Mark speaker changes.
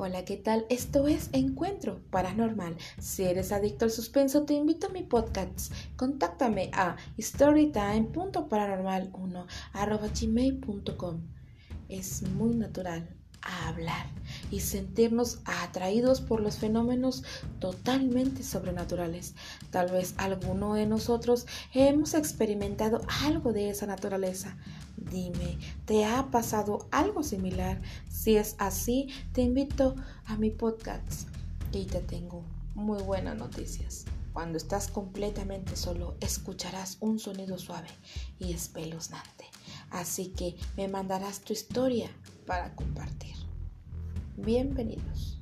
Speaker 1: Hola, ¿qué tal? Esto es Encuentro Paranormal. Si eres adicto al suspenso, te invito a mi podcast. Contáctame a storytime.paranormal1.gmail.com Es muy natural hablar y sentirnos atraídos por los fenómenos totalmente sobrenaturales. Tal vez alguno de nosotros hemos experimentado algo de esa naturaleza. Dime, ¿te ha pasado algo similar? Si es así, te invito a mi podcast y te tengo muy buenas noticias. Cuando estás completamente solo, escucharás un sonido suave y espeluznante. Así que me mandarás tu historia para compartir. Bienvenidos.